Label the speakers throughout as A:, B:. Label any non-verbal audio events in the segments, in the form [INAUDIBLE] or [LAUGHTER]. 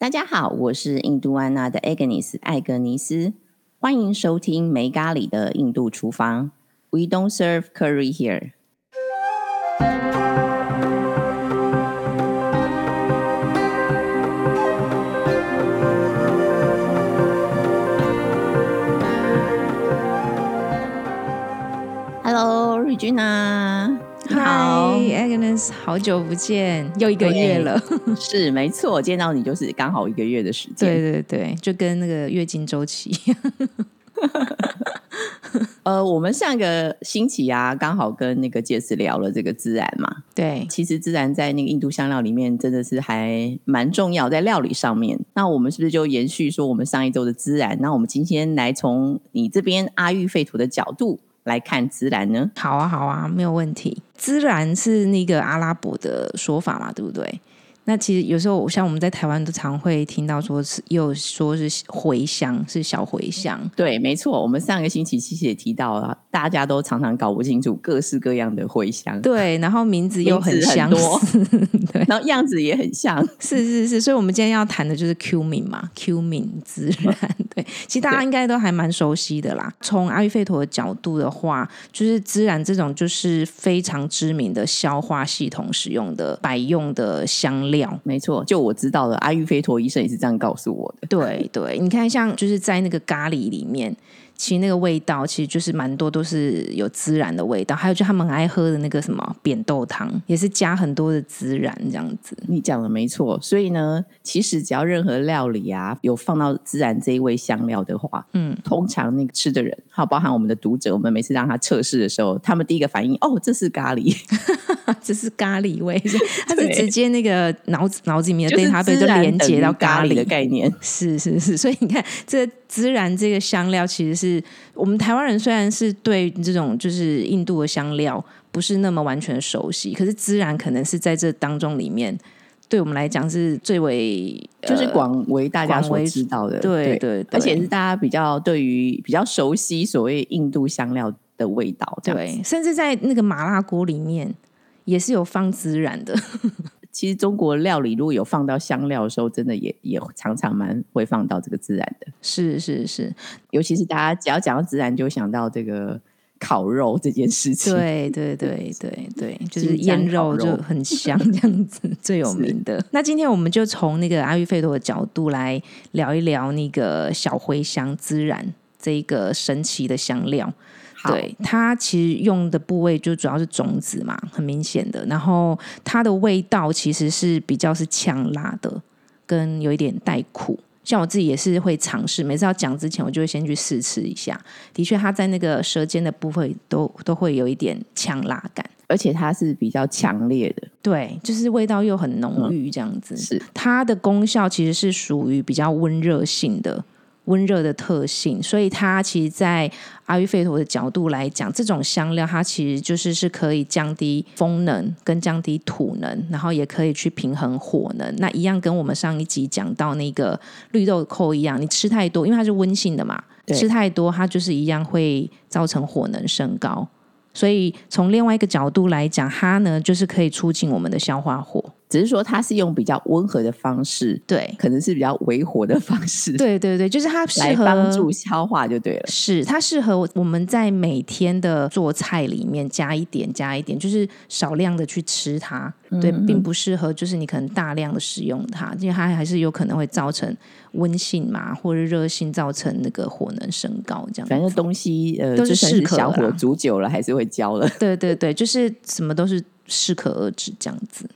A: 大家好，我是印度安娜的 Agnes 艾格尼斯，欢迎收听没咖喱的印度厨房。We don't serve curry here。Hello，瑞君啊，你好
B: ，Agnes，好久不见，又一个月了。[LAUGHS]
A: 是没错，见到你就是刚好一个月的时间。
B: 对对对，就跟那个月经周期。[LAUGHS]
A: 呃，我们上个星期啊，刚好跟那个杰斯聊了这个孜然嘛。
B: 对，
A: 其实孜然在那个印度香料里面真的是还蛮重要，在料理上面。那我们是不是就延续说我们上一周的孜然？那我们今天来从你这边阿育吠陀的角度来看孜然呢？
B: 好啊好啊，没有问题。孜然是那个阿拉伯的说法嘛，对不对？那其实有时候像我们在台湾都常会听到说是，又说是茴香，是小茴香。
A: 对，没错，我们上个星期其实也提到了，大家都常常搞不清楚各式各样的茴香，
B: 对，然后名字又
A: 很相
B: 似，对，
A: 然后样子也很像。
B: 是是是，所以我们今天要谈的就是 cumin 嘛，cumin 孜然。对，其实大家应该都还蛮熟悉的啦。从阿育吠陀的角度的话，就是孜然这种就是非常知名的消化系统使用的百用的香料。
A: 没错，就我知道的，阿育吠陀医生也是这样告诉我的。
B: 对对，你看像就是在那个咖喱里面。其实那个味道其实就是蛮多都是有孜然的味道，还有就他们很爱喝的那个什么扁豆汤，也是加很多的孜然这样子。
A: 你讲的没错，所以呢，其实只要任何料理啊有放到孜然这一味香料的话，
B: 嗯，
A: 通常那个吃的人，还有包含我们的读者，我们每次让他测试的时候，他们第一个反应，哦，这是咖喱，
B: 这是咖喱味，[LAUGHS] 它是直接那个脑子脑子里面的
A: 就是
B: database 就连接到
A: 咖
B: 喱。
A: 的概念。
B: 是是是，所以你看，这个孜然这个香料，其实是我们台湾人虽然是对这种就是印度的香料不是那么完全熟悉，可是孜然可能是在这当中里面，对我们来讲是最为
A: 就是
B: 呃
A: 广为大家所知道的，
B: 对对对。
A: 而且是大家比较对于比较熟悉所谓印度香料的味道。
B: 对，甚至在那个麻辣锅里面也是有放孜然的。[LAUGHS]
A: 其实中国料理如果有放到香料的时候，真的也也常常蛮会放到这个孜然的。
B: 是是是，
A: 尤其是大家只要讲到孜然，就想到这个烤肉这件事情。
B: 对对对对对，就是腌肉就很香，这样子最有名的。那今天我们就从那个阿育吠陀的角度来聊一聊那个小茴香孜然这一个神奇的香料。
A: 好，
B: 对它其实用的部位就主要是种子嘛，很明显的。然后它的味道其实是比较是呛辣的，跟有一点带苦。像我自己也是会尝试，每次要讲之前，我就会先去试吃一下。的确，它在那个舌尖的部分都都会有一点呛辣感。
A: 而且它是比较强烈的，
B: 对，就是味道又很浓郁，这样子。
A: 是
B: 它的功效其实是属于比较温热性的。温热的特性，所以它其实，在阿育吠陀的角度来讲，这种香料它其实就是是可以降低风能跟降低土能，然后也可以去平衡火能。那一样跟我们上一集讲到那个绿豆蔻一样，你吃太多，因为它是温性的嘛，
A: 对
B: 吃太多它就是一样会造成火能升高。所以从另外一个角度来讲，它呢就是可以促进我们的消化火。
A: 只是说它是用比较温和的方式，
B: 对，
A: 可能是比较微火的方式，
B: 对对对，就是它适合
A: 来帮助消化就对了。
B: 是它适合我们在每天的做菜里面加一点加一点，就是少量的去吃它。对，并不适合就是你可能大量的使用它，因为它还是有可能会造成温性嘛，或者热性造成那个火能升高这样。
A: 反正东西呃，
B: 都是适可
A: 小火煮久了还是会焦了。
B: 对对对，就是什么都是适可而止这样子。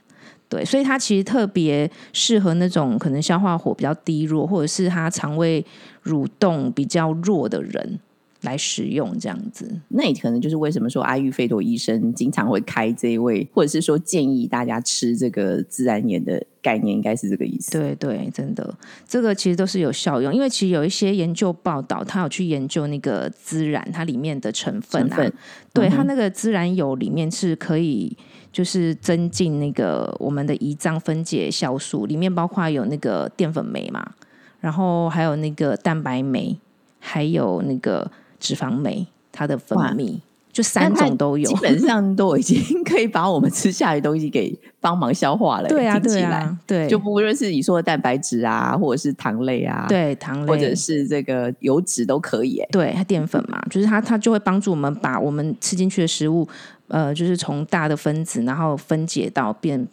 B: 对，所以它其实特别适合那种可能消化火比较低弱，或者是他肠胃蠕动比较弱的人。来使用这样子。
A: 那也可能就是为什么说阿育吠陀医生经常会开这一味，或者是说建议大家吃这个孜然盐的概念，应该是这个意思。
B: 对对，真的，这个其实都是有效用，因为其实有一些研究报道，他有去研究那个孜然它里面的成分啊，
A: 分
B: 对、
A: 嗯
B: 它那个孜然油里面是可以就是增进那个我们的胰脏分解酵素，里面包括有那个淀粉酶嘛，然后还有那个蛋白酶，还有那个脂肪酶，它的分泌。就三种都有
A: 基，本上都已经可以把我们吃下来的东西给帮忙消化了。[LAUGHS]
B: 对啊，对啊，对，
A: 就不论是你说的蛋白质啊，或者是糖类啊，，
B: 对糖类
A: 或者是这个油脂都可以。哎，
B: 对它淀粉嘛，就是它它就会帮助我们把我们吃进去的食物，呃，就是从大的分子，然后分解到变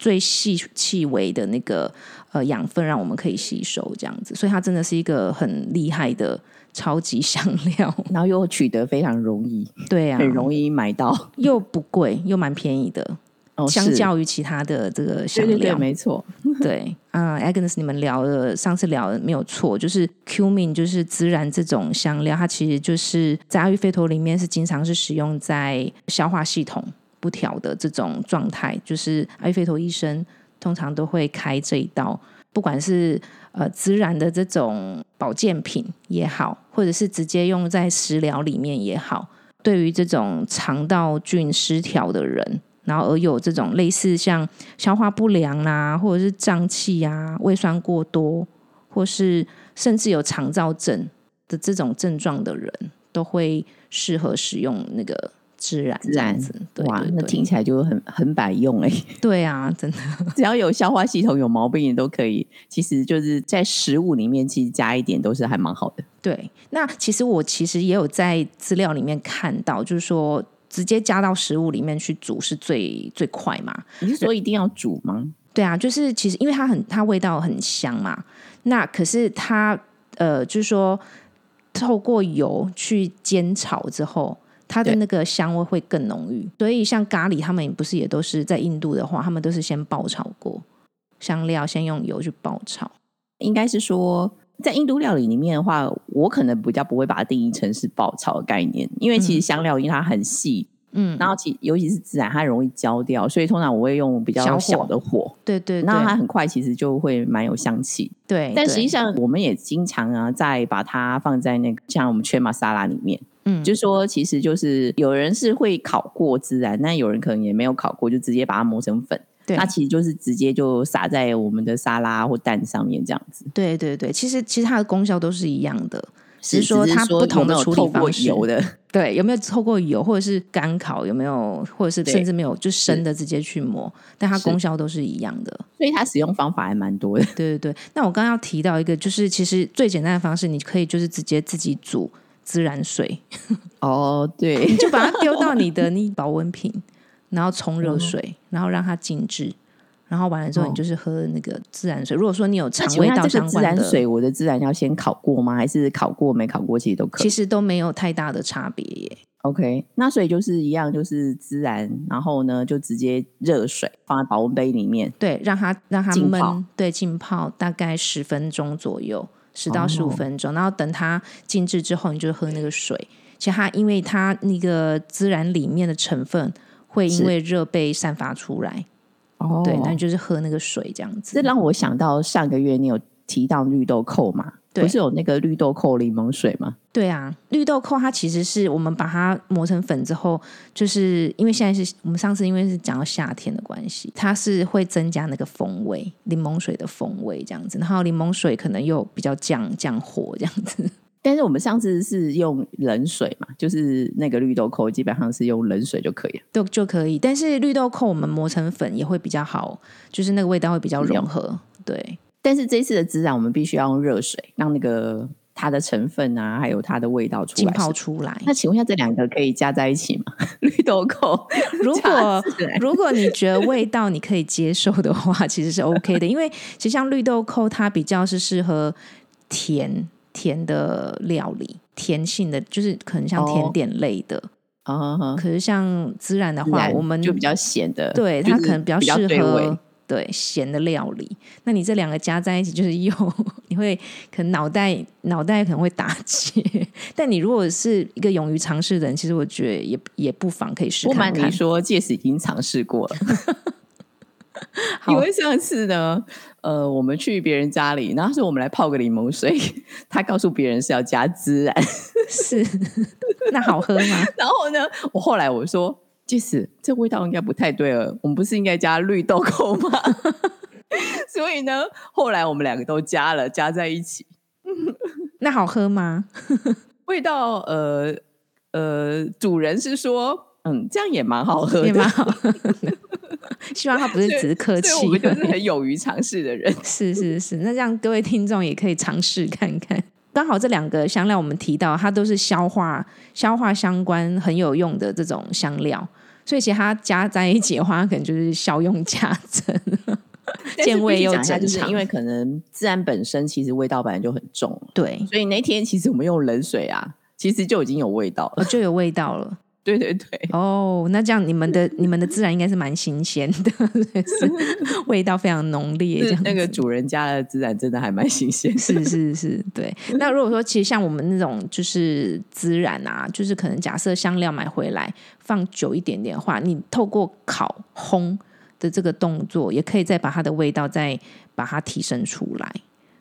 B: 最细细微的那个呃养分，让我们可以吸收这样子。所以它真的是一个很厉害的超级香料。[LAUGHS]
A: 然后又取得非常容易，
B: 对啊，
A: 很容易买到。
B: 又不贵，又蛮便宜的，
A: 哦，
B: 相
A: 是
B: 较于其他的这个香
A: 对对对，
B: 料。
A: 没错。[LAUGHS]
B: 对，啊、a g n e s 你们聊的上次聊的没有错，就是 cumin 就是孜然这种香料，它其实就是在阿育吠陀里面是经常是使用在消化系统不调的这种状态，就是阿育吠陀医生通常都会开这一道，不管是呃孜然的这种保健品也好，或者是直接用在食疗里面也好，对于这种肠道菌失调的人。然后而有这种类似像消化不良啦、或者是胀气啊、胃酸过多，或是甚至有肠燥症的这种症状的人，都会适合使用那个孜然这样子。对
A: 哇，那听起来就很很百用哎、
B: 对啊，真的 [LAUGHS]
A: 只要有消化系统有毛病，也都可以。其实就是在食物里面，其实加一点都是还蛮好的。
B: 对。那其实我其实也有在资料里面看到，就是说直接加到食物里面去煮是最最快嘛。
A: 你是说一定要煮吗？
B: 对啊，就是其实因为它很它味道很香嘛，那可是它呃，就是说透过油去煎炒之后，它的那个香味会更浓郁。所以像咖喱，他们不是也都是在印度的话，他们都是先爆炒过香料，先用油去爆炒。
A: 应该是说，在印度料理里面的话，我可能比较不会把它定义成是爆炒的概念，因为其实香料因为它很细，
B: 嗯，
A: 然后其尤其是孜然，它容易焦掉，所以通常我会用比较
B: 小
A: 的火，
B: 对对
A: 那它很快其实就会蛮有香气。
B: 对，
A: 但实际上，我们也经常啊，在把它放在那个像我们缺玛沙拉里面，
B: 嗯，
A: 就是说，其实就是有人是会烤过孜然，那有人可能也没有烤过，就直接把它磨成粉。
B: 对
A: 那其实就是直接就撒在我们的沙拉或蛋上面这样子。
B: 对对对，其实其实它的功效都是一样的，只
A: 是
B: 是说它不同的处理方式。
A: 油的，
B: 对，有没有透过油，或者是干烤，有没有，或者是甚至没有就生的直接去磨，但它功效都是一样的。
A: 所以它使用方法还蛮多的。[LAUGHS]
B: 对对对。那我刚刚要提到一个，就是其实最简单的方式，你可以就是直接自己煮孜然水，
A: 哦，对 [LAUGHS]
B: 你，就把它丢到你的 [LAUGHS] 那保温瓶，然后冲
A: 哦
B: 热水，然后让它静置。然后完了之后，
A: 哦
B: 你就是喝那个自然水。如果说你有
A: 那
B: 肠胃道相关的，
A: 然水，我的自然要先烤过吗？还是烤过没烤过，其实都可以
B: 其。实都没有太大的差别耶。
A: OK，那所以就是一样，就是孜然，然后呢就直接热水放在保温杯里面。
B: 对，让它让它
A: 浸泡
B: 焖，对，浸泡大概十分钟左右，十到十五
A: 哦
B: 分钟，然后等它静置之后，你就喝那个水。其实它因为它那个孜然里面的成分会因
A: 是
B: 为热被散发出来，
A: 哦
B: 对，那就是喝那个水这样子
A: 这
B: 子。
A: 让我想到上个月你有提到绿豆蔻嘛？
B: 对
A: 不是有那个绿豆蔻柠檬水吗？
B: 对啊，绿豆蔻它其实是我们把它磨成粉之后，就是因为现在是我们上次因为是讲到夏天的关系，它是会增加那个风味，柠檬水的风味这样子，然后柠檬水可能又比较降降火这样子。
A: 但是我们上次是用冷水嘛，就是那个绿豆蔻基本上是用冷水就可以了。
B: 都就可以。但是绿豆蔻我们磨成粉也会比较好，就是那个味道会比较融合。对
A: 但是这次的孜然我们必须要用热水，让那个它的成分啊，还有它的味道出
B: 浸。泡出来。
A: 那请问一下，这两个可以加在一起吗？[LAUGHS] 绿豆蔻 [LAUGHS]
B: 如果如果你觉得味道你可以接受的话，其实是 OK 的，因为其实像绿豆蔻它比较是适合甜甜的料理，甜性的就是可能像
A: 哦
B: 甜点类的。
A: 啊，
B: 可是像孜然的话，我们
A: 就比较咸的，
B: 对
A: 就是
B: 它可能比较适合对咸的料理。那你这两个加在一起，就是又 [LAUGHS] 你会可能脑袋脑袋可能会打结。[LAUGHS] 但你如果是一个勇于尝试的人，其实我觉得也也不妨可以试
A: 不。瞒你说，届时已经尝试过了。[LAUGHS]
B: 好
A: 因为上次呢，呃，我们去别人家里，然后是我们来泡个柠檬水，[LAUGHS] 他告诉别人是要加孜然，
B: 是 [LAUGHS] 那好喝吗？[LAUGHS]
A: 然后呢，我后来我说，即使这味道应该不太对了，我们不是应该加绿豆蔻吗？所以呢，后来我们两个都加了，加在一起，
B: 那好喝吗？
A: 味道呃呃，主人是说，嗯，这样也蛮好喝的，
B: 也蛮好喝的。[LAUGHS] 希望他不是只是客气
A: 我，们就 [LAUGHS] 是很勇于尝试的人。[LAUGHS]
B: 是是是，那这样各位听众也可以尝试看看。刚好这两个香料我们提到，它都是消化消化相关很有用的这种香料，所以其实它加在一起的话，它可能就是效用加增，
A: 但是
B: 见味又
A: 必须讲一下
B: 增长。
A: 就是因为可能自然本身其实味道本来就很重，
B: 对，
A: 所以那天其实我们用冷水啊，其实就已经有味道了。
B: 哦就有味道了。
A: 对对对，
B: 哦，那这样你们的你们的孜然应该是蛮新鲜的，是 [LAUGHS] 味道非常浓烈，这样
A: 那个主人家的孜然真的还蛮新鲜。
B: 是是是，对。[LAUGHS] 那如果说其实像我们那种就是孜然啊，就是可能假设香料买回来放久一点点的话，你透过烤烘的这个动作，也可以再把它的味道再把它提升出来。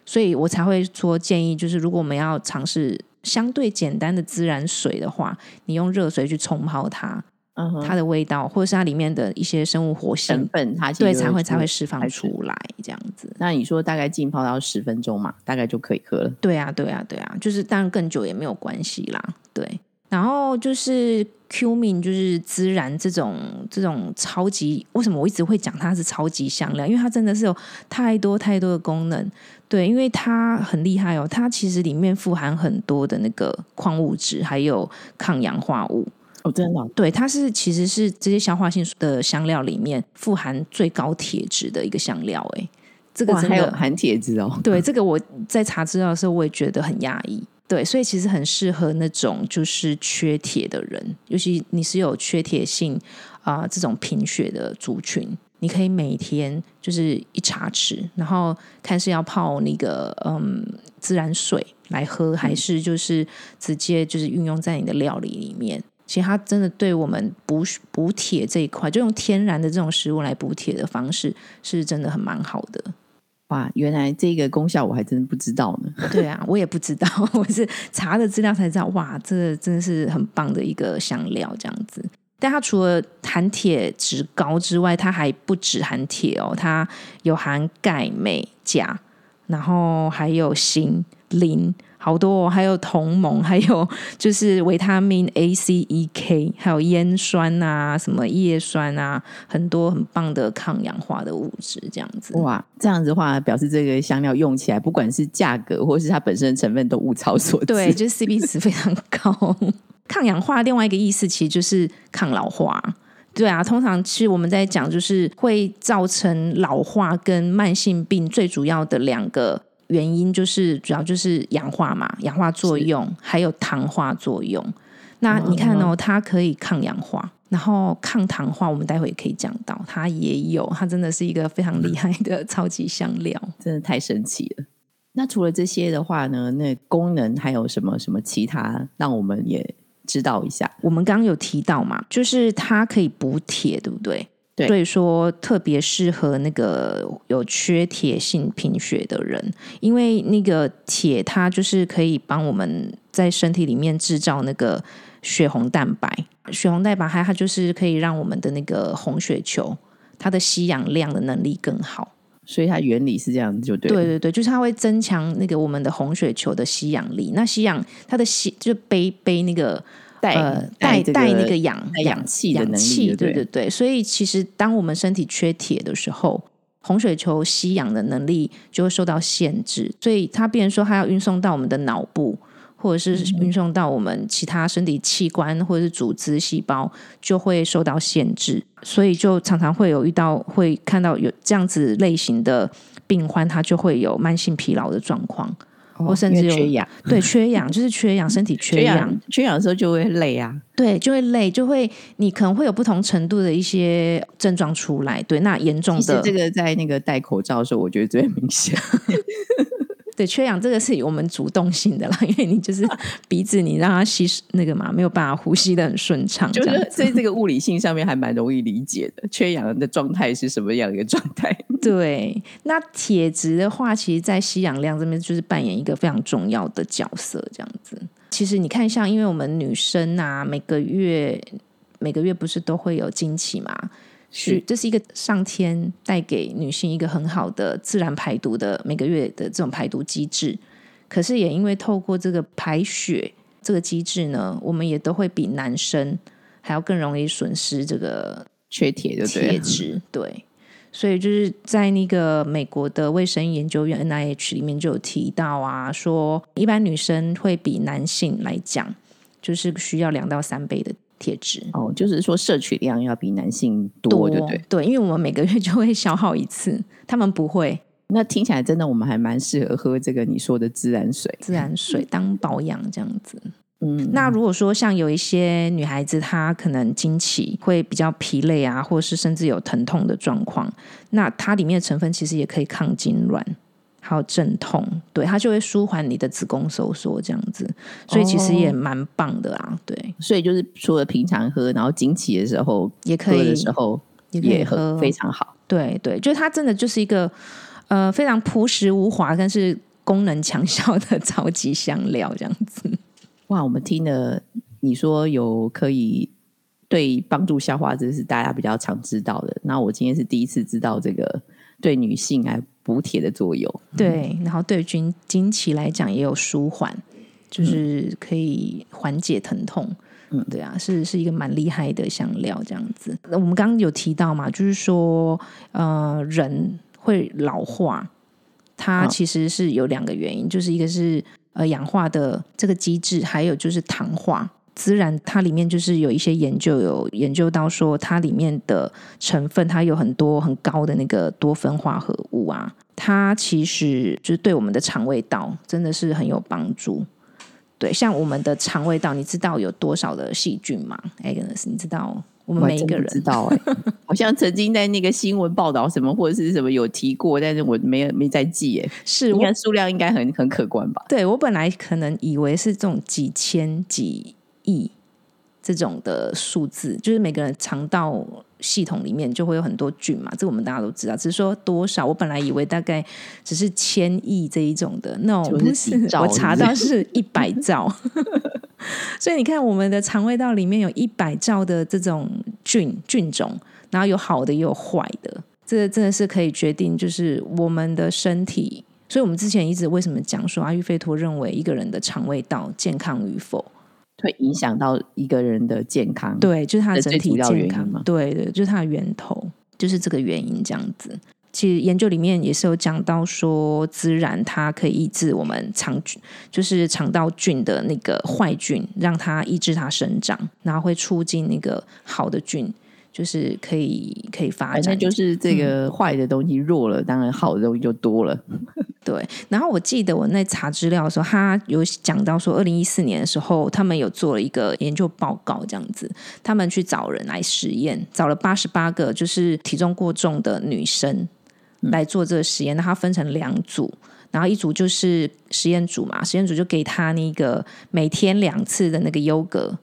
B: 所以我才会说建议，就是如果我们要尝试相对简单的孜然水的话，你用热水去冲泡它，
A: 嗯，
B: 它的味道或者是它里面的一些生物活性
A: 成
B: 性，
A: 分它就
B: 对才会才会释放
A: 出
B: 出来，这样子。
A: 那你说大概浸泡到十分钟嘛，大概就可以喝了。
B: 对啊，对啊，对啊，就是当然更久也没有关系啦。对，然后就是 cumin，就是孜然这种这种超级，为什么我一直会讲它是超级香料？因为它真的是有太多太多的功能。对，因为它很厉害哦，它其实里面富含很多的那个矿物质，还有抗氧化物。
A: 哦，真的哦、
B: 对，它是其实是这些消化性的香料里面富含最高铁质的一个香料。哎，这个
A: 哇，
B: 真的
A: 还有含铁质哦。
B: 对，这个我在查资料的时候，我也觉得很压抑。对，所以其实很适合那种就是缺铁的人，尤其你是有缺铁性啊、这种贫血的族群，你可以每天就是一茶匙，然后看是要泡那个嗯自然水来喝，还是就是直接就是运用在你的料理里面。其实它真的对我们补补铁这一块，就用天然的这种食物来补铁的方式，是真的很蛮好的。
A: 哇，原来这个功效我还真不知道呢。[LAUGHS] [LAUGHS]
B: 对啊，我也不知道，我是查了资料才知道，哇，这真的是很棒的一个香料，这样子。但它除了含铁值高之外，它还不止含铁哦，它有含钙、镁、钾，然后还有锌、磷，好多哦，还有同盟，还有就是维他命 A、C、E、K，还有烟酸啊，什么叶酸啊，很多很棒的抗氧化的物质，这样子。
A: 哇，这样子的话，表示这个香料用起来，不管是价格或是它本身的成分，都物超所值。
B: 对，就是 CP 值非常高。[LAUGHS] 抗氧化另外一个意思其实就是抗老化。对啊，通常其实我们在讲就是会造成老化跟慢性病最主要的两个原因，就是主要就是氧化嘛，氧化作用还有糖化作用。那你看哦，它可以抗氧化，然后抗糖化，我们待会也可以讲到，它也有，它真的是一个非常厉害的超级香料。[LAUGHS]
A: 真的太神奇了。那除了这些的话呢，那功能还有什么什么其他，让我们也知道一下？
B: 我们刚刚有提到嘛，就是它可以补铁，对不对？
A: 对
B: 所以说特别适合那个有缺铁性贫血的人，因为那个铁它就是可以帮我们在身体里面制造那个血红蛋白，血红蛋白它它就是可以让我们的那个红血球它的吸氧量的能力更好。
A: 所以它原理是这样子，就对了。
B: 对对对，就是它会增强那个我们的红血球的吸氧力。那吸氧它的吸就背背那个
A: 带
B: 呃带
A: 带
B: 那个氧
A: 带氧气的能力
B: 氧气，
A: 对
B: 对对对。所以其实当我们身体缺铁的时候，红血球吸氧的能力就会受到限制，所以它变成说它要运送到我们的脑部。或者是
A: 嗯
B: 运送到我们其他身体器官或者是组织细胞，就会受到限制，所以就常常会有遇到会看到有这样子类型的病患，他就会有慢性疲劳的状况，或甚至有
A: 缺氧，
B: 对缺氧，就是缺氧，身体 [LAUGHS] 缺
A: 缺
B: 氧，
A: 氧缺氧的时候就会累啊。
B: 对，就会累，就会你可能会有不同程度的一些症状出来。对，那严重的
A: 其实这个在那个戴口罩的时候，我觉得最明显。[LAUGHS]
B: 对缺氧这个是我们主动性的啦，因为你就是鼻子你让它吸那个嘛，没有办法呼吸的很顺畅，
A: 就是在这个物理性上面还蛮容易理解的。缺氧的状态是什么样一个状态？[LAUGHS]
B: 对，那铁质的话，其实，在吸氧量这边就是扮演一个非常重要的角色，这样子。其实你看，像因为我们女生啊，每个月每个月不是都会有经期嘛？
A: 是
B: 这是一个上天带给女性一个很好的自然排毒的每个月的这种排毒机制。可是也因为透过这个排血这个机制呢，我们也都会比男生还要更容易损失这个
A: 缺铁的。
B: 铁质。对，所以就是在那个美国的卫生研究院 NIH 里面就有提到啊，说一般女生会比男性来讲，就是需要两到三倍的铁质。
A: 哦，就是说摄取量要比男性多，对不对？
B: 对，因为我们每个月就会消耗一次，他们不会
A: 那听起来真的，我们还蛮适合喝这个你说的自然水。
B: 自然水当保养这样子。
A: 嗯，
B: 那如果说像有一些女孩子，她可能经期会比较疲累啊，或者是甚至有疼痛的状况，那它里面的成分其实也可以抗痉挛，还有镇痛，对，它就会舒缓你的子宫收缩这样子，所以其实也蛮棒的啊，对，
A: 所以就是除了平常喝，然后经期的时候
B: 也可以
A: 喝的时候
B: 也
A: 喝非常好。
B: 对对，就是它真的就是一个呃非常朴实无华，但是功能强效的 [LAUGHS] 超级香料这样子。
A: 哇，我们听了你说有可以对帮助消化，这是大家比较常知道的。那我今天是第一次知道这个对女性来补铁的作用。
B: 对，然后对经经期来讲也有舒缓，就是可以缓解疼痛。
A: 嗯
B: 对啊，是是一个蛮厉害的香料，这样子。那我们刚刚有提到嘛，就是说，呃，人会老化，它
A: 嗯
B: 其实是有两个原因，就是一个是呃氧化的这个机制，还有就是糖化。孜然它里面就是有一些研究有研究到说，它里面的成分它有很多很高的那个多酚化合物啊，它其实就是对我们的肠胃道真的是很有帮助。对，像我们的肠胃道，你知道有多少的细菌吗？Agnes，你知道我们每一个人
A: 知道哎、[LAUGHS] 好像曾经在那个新闻报道什么或者是什么有提过，但是我没有没在记哎、
B: 是我
A: 应该数量应该很很可观吧？
B: 对我本来可能以为是这种几千几亿这种的数字，就是每个人肠道系统里面就会有很多菌嘛，这我们大家都知道。只是说多少，我本来以为大概只是千亿这一种的，那不是，我查到是一百兆。[LAUGHS] 所以你看，我们的肠胃道里面有一百兆的这种菌菌种，然后有好的也有坏的，这个真的是可以决定，就是我们的身体。所以我们之前一直为什么讲说阿育吠陀认为一个人的肠胃道健康与否，
A: 会影响到一个人的健康。，
B: 对，就是它的整体健康
A: 原因吗，
B: 对对，就是它的源头，就是这个原因这样子。其实研究里面也是有讲到说，孜然它可以抑制我们肠菌，就是肠道菌的那个坏菌，让它抑制它生长，然后会促进那个好的菌，就是可以可以发展。
A: 反正就是这
B: 嗯
A: 个坏的东西弱了，当然好的东西就多了。[LAUGHS]
B: 对，然后我记得我那查资料的时候，他有讲到说，二零一四年的时候，他们有做了一个研究报告，这样子，他们去找人来实验，找了八十八个就是体重过重的女生来做这个实验，那他分成两组。然后一组就是实验组嘛，实验组就给他那个每天两次的那个优格，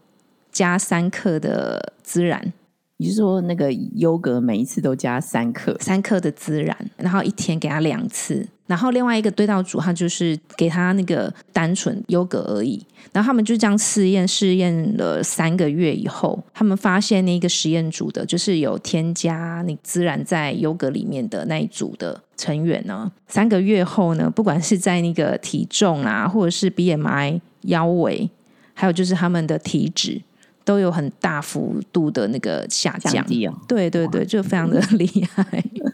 B: 加三克的孜然，
A: 你是说那个优格每一次都加三克？
B: 三克的孜然，然后一天给他两次。然后另外一个对照组，他就是给他那个单纯优格而已。然后他们就这样试验，试验了三个月以后，他们发现那个实验组的，就是有添加那孜然在优格里面的那一组的成员呢，三个月后呢，不管是在那个体重啊，或者是 BMI 腰围，还有就是他们的体脂，都有很大幅度的那个下降。对对对，就非常的厉害。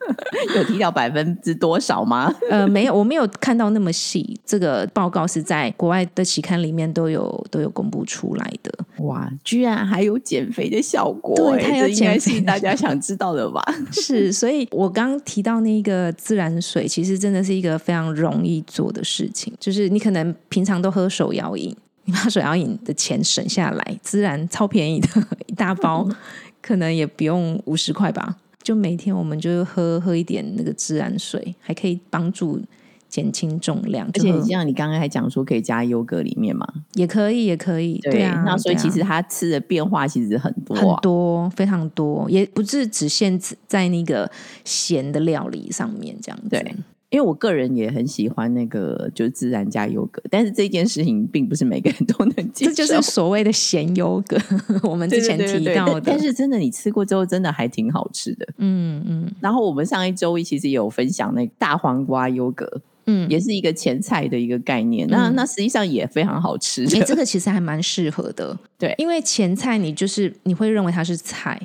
B: [LAUGHS]
A: 有提到百分之多少吗？
B: 呃，没有，我没有看到那么细。这个报告是在国外的期刊里面都有都有公布出来的。
A: 哇，居然还有减肥的效果、欸！
B: 对它有
A: 这应该
B: 减肥
A: 大家想知道的吧？[LAUGHS]
B: 是，所以我刚刚提到那个自然水，其实真的是一个非常容易做的事情。就是你可能平常都喝手摇饮，你把手摇饮的钱省下来，自然超便宜的一大包，[LAUGHS] 可能也不用五十块吧。就每天我们就喝喝一点那个自然水，还可以帮助减轻重量，
A: 而且
B: 就喝
A: 像你刚刚还讲说可以加优格里面嘛，
B: 也可以，也可以，对啊。
A: 那所以其实它吃的变化其实很多、
B: 很
A: 啊，
B: 多，非常多，也不是只限制在那个咸的料理上面这样子。
A: 对因为我个人也很喜欢那个就是自然加优格，但是这件事情并不是每个人都能接受。
B: 这就是所谓的咸优格，[LAUGHS] 我们之前
A: 对对对对
B: 提到。
A: 但但是真的你吃过之后，真的还挺好吃的。
B: 嗯嗯，
A: 然后我们上一周其实也有分享那个大黄瓜优格，嗯，也是一个前菜的一个概念。那那实际上也非常好吃。
B: 哎，这个其实还蛮适合的。
A: 对，
B: 因为前菜你就是你会认为它是菜，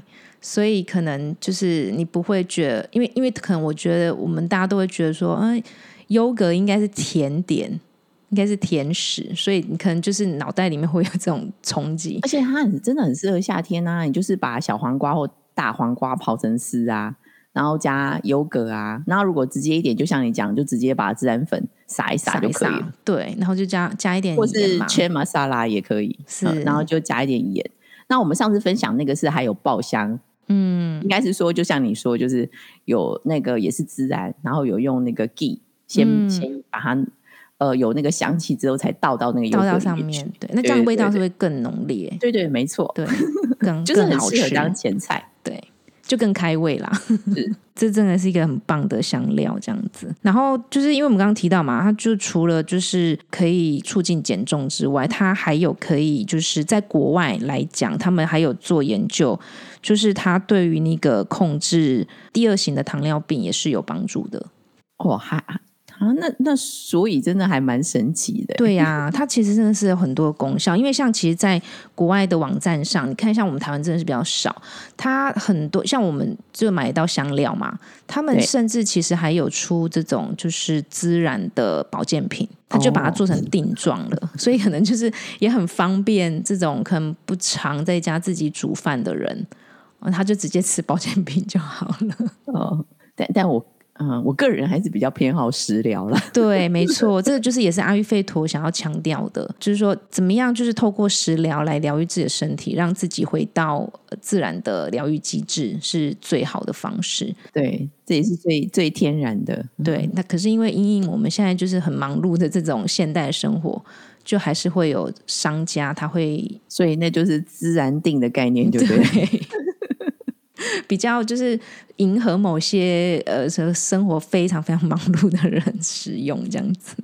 B: 所以可能就是你不会觉得，因为因为可能我觉得我们大家都会觉得说，嗯，优格应该是甜点，应该是甜食，所以你可能就是脑袋里面会有这种冲击。[LAUGHS]
A: 而且它很真的很适合夏天啊！你就是把小黄瓜或大黄瓜刨成丝啊。然后加优格啊，然后如果直接一点，就像你讲，就直接把孜然粉撒一撒就可以了。
B: 对，然后就加加一点，
A: 或是切玛沙拉也可以。是，然后就加一点盐。那我们上次分享那个是还有爆香，嗯，应该是说就像你说，就是有那个也是孜然，然后有用那个 ghee 先先把它呃有那个香气之后才倒到那个油格
B: 上面。对，那这样味道是不是更浓烈？
A: 对对，没错，
B: 对，[LAUGHS] 更
A: 就是很适合当前菜。
B: 对。就更开胃啦，[LAUGHS] 这真的是一个很棒的香料，这样子。然后就是因为我们刚刚提到嘛，它就除了就是可以促进减重之外，它还有可以就是在国外来讲，他们还有做研究，就是它对于那个控制第二型的糖尿病也是有帮助的。
A: 哦，还。啊，那那所以真的还蛮神奇的。
B: 对呀，它其实真的是有很多功效。因为像其实，在国外的网站上，你看像我们台湾真的是比较少。它很多像我们就买到香料嘛，他们甚至其实还有出这种就是孜然的保健品，他就把它做成定状了，所以可能就是也很方便这种可能不常在家自己煮饭的人，他就直接吃保健品就好了。
A: 哦，但但我。嗯，我个人还是比较偏好食疗啦。[LAUGHS]
B: 对，没错，这个就是也是阿育吠陀想要强调的，就是说怎么样，就是透过食疗来疗愈自己的身体，让自己回到自然的疗愈机制，是最好的方式。
A: 对，这也是最最天然的。
B: 对，那可是因为因应我们现在就是很忙碌的这种现代生活，就还是会有商家他会，
A: 所以那就是自然定的概念，对不对？[LAUGHS]
B: 比较就是迎合某些呃生活非常非常忙碌的人使用这样子，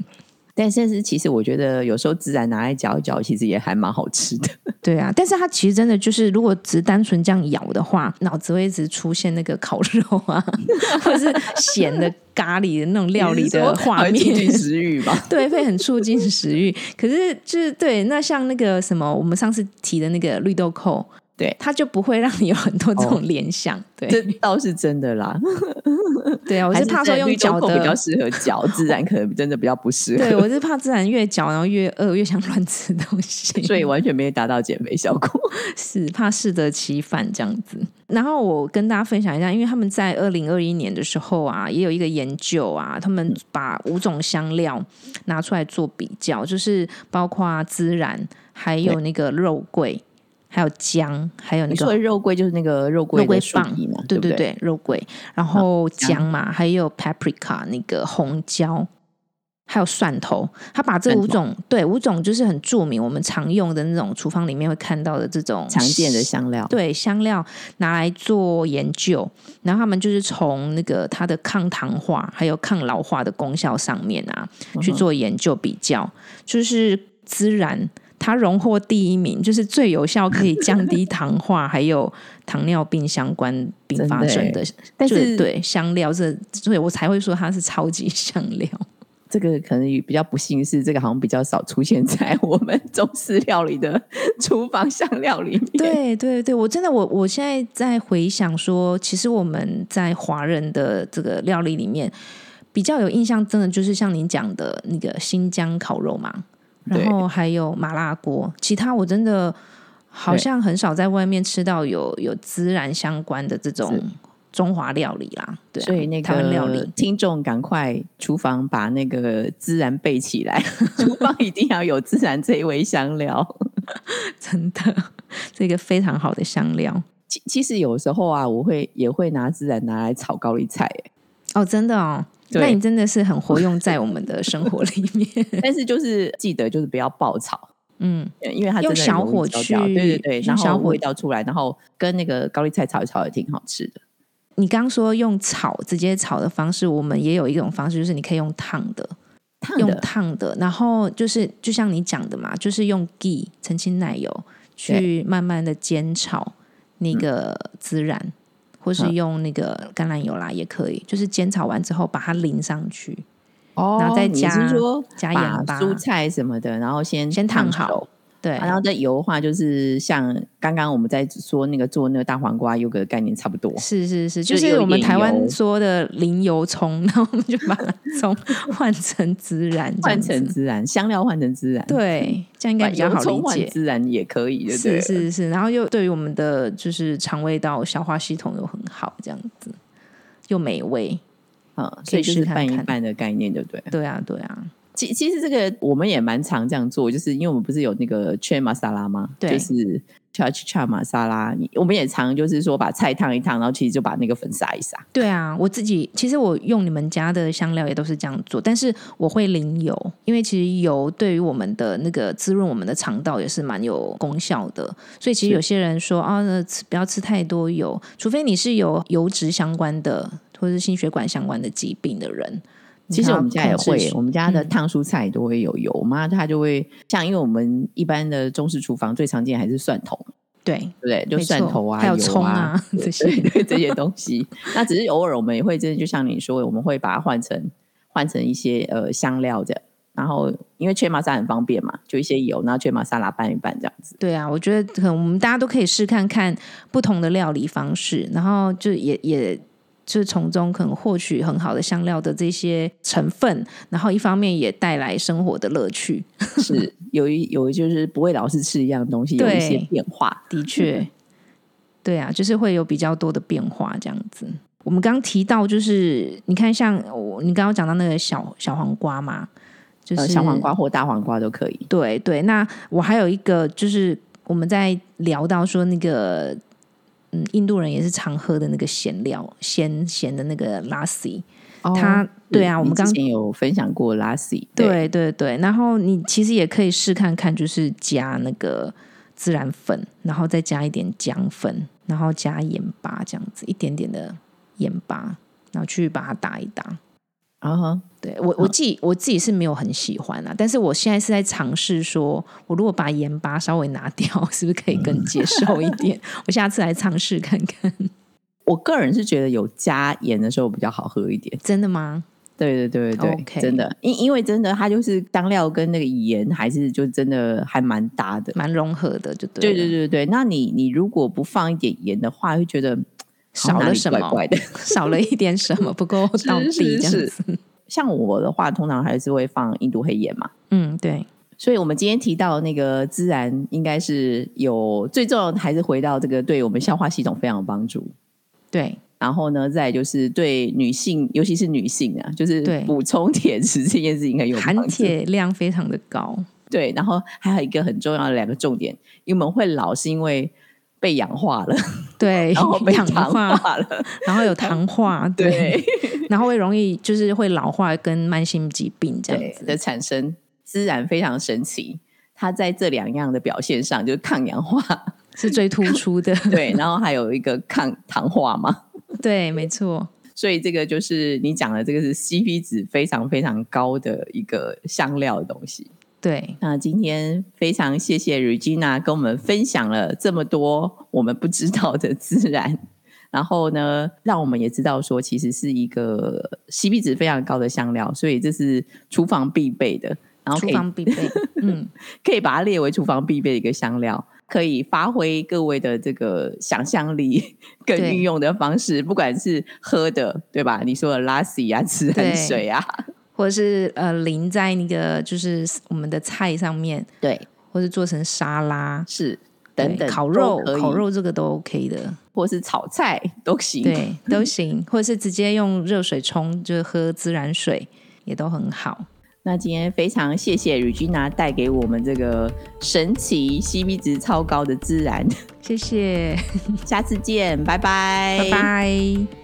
A: 但是其实我觉得有时候孜然拿来嚼一嚼，其实也还蛮好吃的。
B: 对啊，但是它其实真的就是，如果只单纯这样咬的话，脑子会一直出现那个烤肉啊，[LAUGHS] 或者是咸的咖喱的那种料理的画面，
A: 促进食欲吧？[LAUGHS]
B: 对，会很促进食欲。可是就是对，那像那个什么，我们上次提的那个绿豆蔻。
A: 对，
B: 它就不会让你有很多这种联想。对，
A: 这倒是真的啦。[LAUGHS]
B: 对啊，我是怕说用嚼的
A: 比较适合嚼，[LAUGHS] 自然可能真的比较不适合。
B: 对，我是怕自然越嚼然后越饿，越想乱吃东西，[LAUGHS]
A: 所以完全没有达到减肥效果。
B: 是怕适得其反这样子。然后我跟大家分享一下，因为他们在二零二一年的时候啊，也有一个研究啊，他们把五种香料拿出来做比较，就是包括孜然，还有那个肉桂。还有姜，还有那个
A: 肉桂，就是那个肉桂
B: 肉桂棒
A: 嘛，对
B: 对对，肉桂，然后姜嘛，还有 paprika 那个红椒，还有蒜头。他把这五种，对五种就是很著名，我们常用的那种厨房里面会看到的这种
A: 常见的香料，
B: 对香料拿来做研究，然后他们就是从那个它的抗糖化还有抗老化的功效上面啊去做研究比较，就是孜然。它荣获第一名，就是最有效可以降低糖化 [LAUGHS] 还有糖尿病相关并发症的。但是对香料这，所以我才会说它是超级香料。
A: 这个可能比较不幸是，这个好像比较少出现在我们中式料理的厨房香料里面。[LAUGHS]
B: 对对对，我真的我我现在在回想说，其实我们在华人的这个料理里面比较有印象，真的就是像您讲的那个新疆烤肉嘛。然后还有麻辣锅，其他我真的好像很少在外面吃到有有孜然相关的这种中华料理啦。对，
A: 所以那个料理听众赶快厨房把那个孜然备起来，[LAUGHS] 厨房一定要有孜然这一味香料，[LAUGHS]
B: 真的，这个非常好的香料。
A: 其其实有时候啊，我会也会拿孜然拿来炒高丽菜，
B: 哦，真的哦。那你真的是很活用在我们的生活里面，[LAUGHS]
A: 但是就是记得就是不要爆炒，嗯，因为它
B: 用小火去，
A: 对对对，然后味道出来，然后跟那个高丽菜炒一炒也挺好吃的。
B: 你刚说用炒直接炒的方式，我们也有一种方式，就是你可以用烫的，用烫的，然后就是就像你讲的嘛，就是用 ghee 澄清奶油去慢慢的煎炒那个孜然。或是用那个橄榄油啦，也可以，就是煎炒完之后把它淋上去，
A: 哦
B: 然后再加加盐巴。
A: 蔬菜什么的，然后先
B: 先烫好。
A: 熟
B: 对，
A: 然后再油的话，就是像刚刚我们在说那个做那个大黄瓜有个概念差不多。
B: 是是是，
A: 就
B: 就是是我们台湾
A: 油
B: 说的零油葱，[LAUGHS] 然后我们就把葱 [LAUGHS] 换成孜然，这
A: 换成孜然，香料换成孜然，
B: 对，这样应该比较好理解。
A: 孜然也可以？
B: 是是是，然后又对于我们的就是肠胃道、消化系统又很好，这样子又美味。
A: 嗯，所以就是
B: 试看看
A: 拌一拌的概念，对不对？
B: 对啊，对啊，
A: 其其实这个我们也蛮常这样做，就是因为我们不是有那个 c h e 玛沙拉吗？
B: 对
A: 就是 cha cha 玛莎拉，你我们也常就是说把菜烫一烫，然后其实就把那个粉撒一撒。
B: 对啊，我自己其实我用你们家的香料也都是这样做，但是我会淋油，因为其实油对于我们的那个滋润我们的肠道也是蛮有功效的。所以其实有些人说啊，吃不要吃太多油，除非你是有油脂相关的或者是心血管相关的疾病的人。
A: 其实我们家也会，我们家的烫蔬菜都会有油。我妈她就会像，因为我们一般的中式厨房最常见还是蒜头，
B: 对，
A: 对不对？就蒜头啊、
B: 还有
A: 油
B: 葱啊
A: 对
B: 这些
A: 这些东西。[LAUGHS] 那只是偶尔我们也会真的，就像你说，我们会把它换成换成一些呃香料的。然后因为缺玛莎很方便嘛，就一些油，然后缺玛莎拉拌一拌这样子。
B: 对啊，我觉得可能我们大家都可以试看看不同的料理方式，然后就也也就是从中可能获取很好的香料的这些成分，然后一方面也带来生活的乐趣。[LAUGHS]
A: 是有一有一就是不会老是吃一样东西，有一些
B: 对
A: 变化。[LAUGHS]
B: 的确，对啊，就是会有比较多的变化这样子。我们刚刚提到，就是你看像我，你刚刚讲到那个小小黄瓜嘛，就是、
A: 呃，小黄瓜或大黄瓜都可以。
B: 对对，那我还有一个就是我们在聊到说那个，嗯，印度人也是常喝的那个咸料，咸咸的那个拉西。它对啊我们刚
A: 前有分享过拉西，
B: 对对对，然后你其实也可以试看看，就是加那个孜然粉，然后再加一点姜粉，然后加盐巴这样子，一点点的盐巴，然后去把它打一打。
A: 啊哈，
B: 对我我自己我自己是没有很喜欢啊，但是我现在是在尝试说，我如果把盐巴稍微拿掉，[LAUGHS] 是不是可以更接受一点？我下次来尝试看看。[LAUGHS]
A: 我个人是觉得有加盐的时候比较好喝一点。
B: 真的吗？
A: 对对对对对真的，因因为真的它就是香料跟那个盐还是就真的还蛮搭的。
B: 蛮融合的，就对
A: 对
B: 了。
A: 对对对，那你你如果不放一点盐的话，会觉得
B: 少了什么
A: 怪怪的。[LAUGHS]
B: 少了一点什么，不够到地
A: 是
B: 这样子。
A: 像我的话，通常还是会放印度黑眼嘛。
B: 嗯，对，
A: 所以，我们今天提到那个孜然，应该是有最重要的，还是回到这个对我们消化系统非常有帮助。
B: 对，
A: 然后呢，再就是对女性，尤其是女性啊，就是补充铁质这件事情很有
B: 含铁量非常的高。
A: 对，然后还有一个很重要的两个重点，因为我们会老是因为被氧化了，[LAUGHS] [LAUGHS]
B: 对，
A: 然后被
B: 氧
A: 糖
B: 化，
A: 化了，[LAUGHS]
B: 然后有糖化，对，
A: 对
B: 然后会容易就是会老化跟慢性疾病这样子。
A: 的产生，孜然非常神奇。它在这两样的表现上，就是抗氧化，
B: 是最突出的。
A: 对，然后还有一个抗糖化嘛，
B: 对，没错。
A: 所以这个就是你讲的，这个是 CP 值非常非常高的一个香料的东西。
B: 对，
A: 那今天非常谢谢 Regina 跟我们分享了这么多我们不知道的自然，然后呢，让我们也知道说，其实是一个 CP 值非常高的香料，所以这是厨房必备的，然后
B: 厨房必备。嗯，[LAUGHS]
A: 可以把它列为厨房必备的一个香料，可以发挥各位的这个想象力跟
B: 对。
A: 运用的方式，不管是喝的，对吧？你说的拉西啊、孜然
B: 对
A: 水啊，
B: 或者是呃淋在那个就是我们的菜上面，
A: 对，
B: 或者做成沙拉
A: 是等等
B: 烤肉烤肉这个都 OK 的，
A: 或是炒菜都行。
B: 对，都行，或者是直接用热水冲，就是喝自然水也都很好。
A: 那今天非常谢谢 Regina 带给我们这个神奇 CP 值超高的孜然，
B: 谢谢，[LAUGHS]
A: 下次见，拜拜，
B: 拜拜。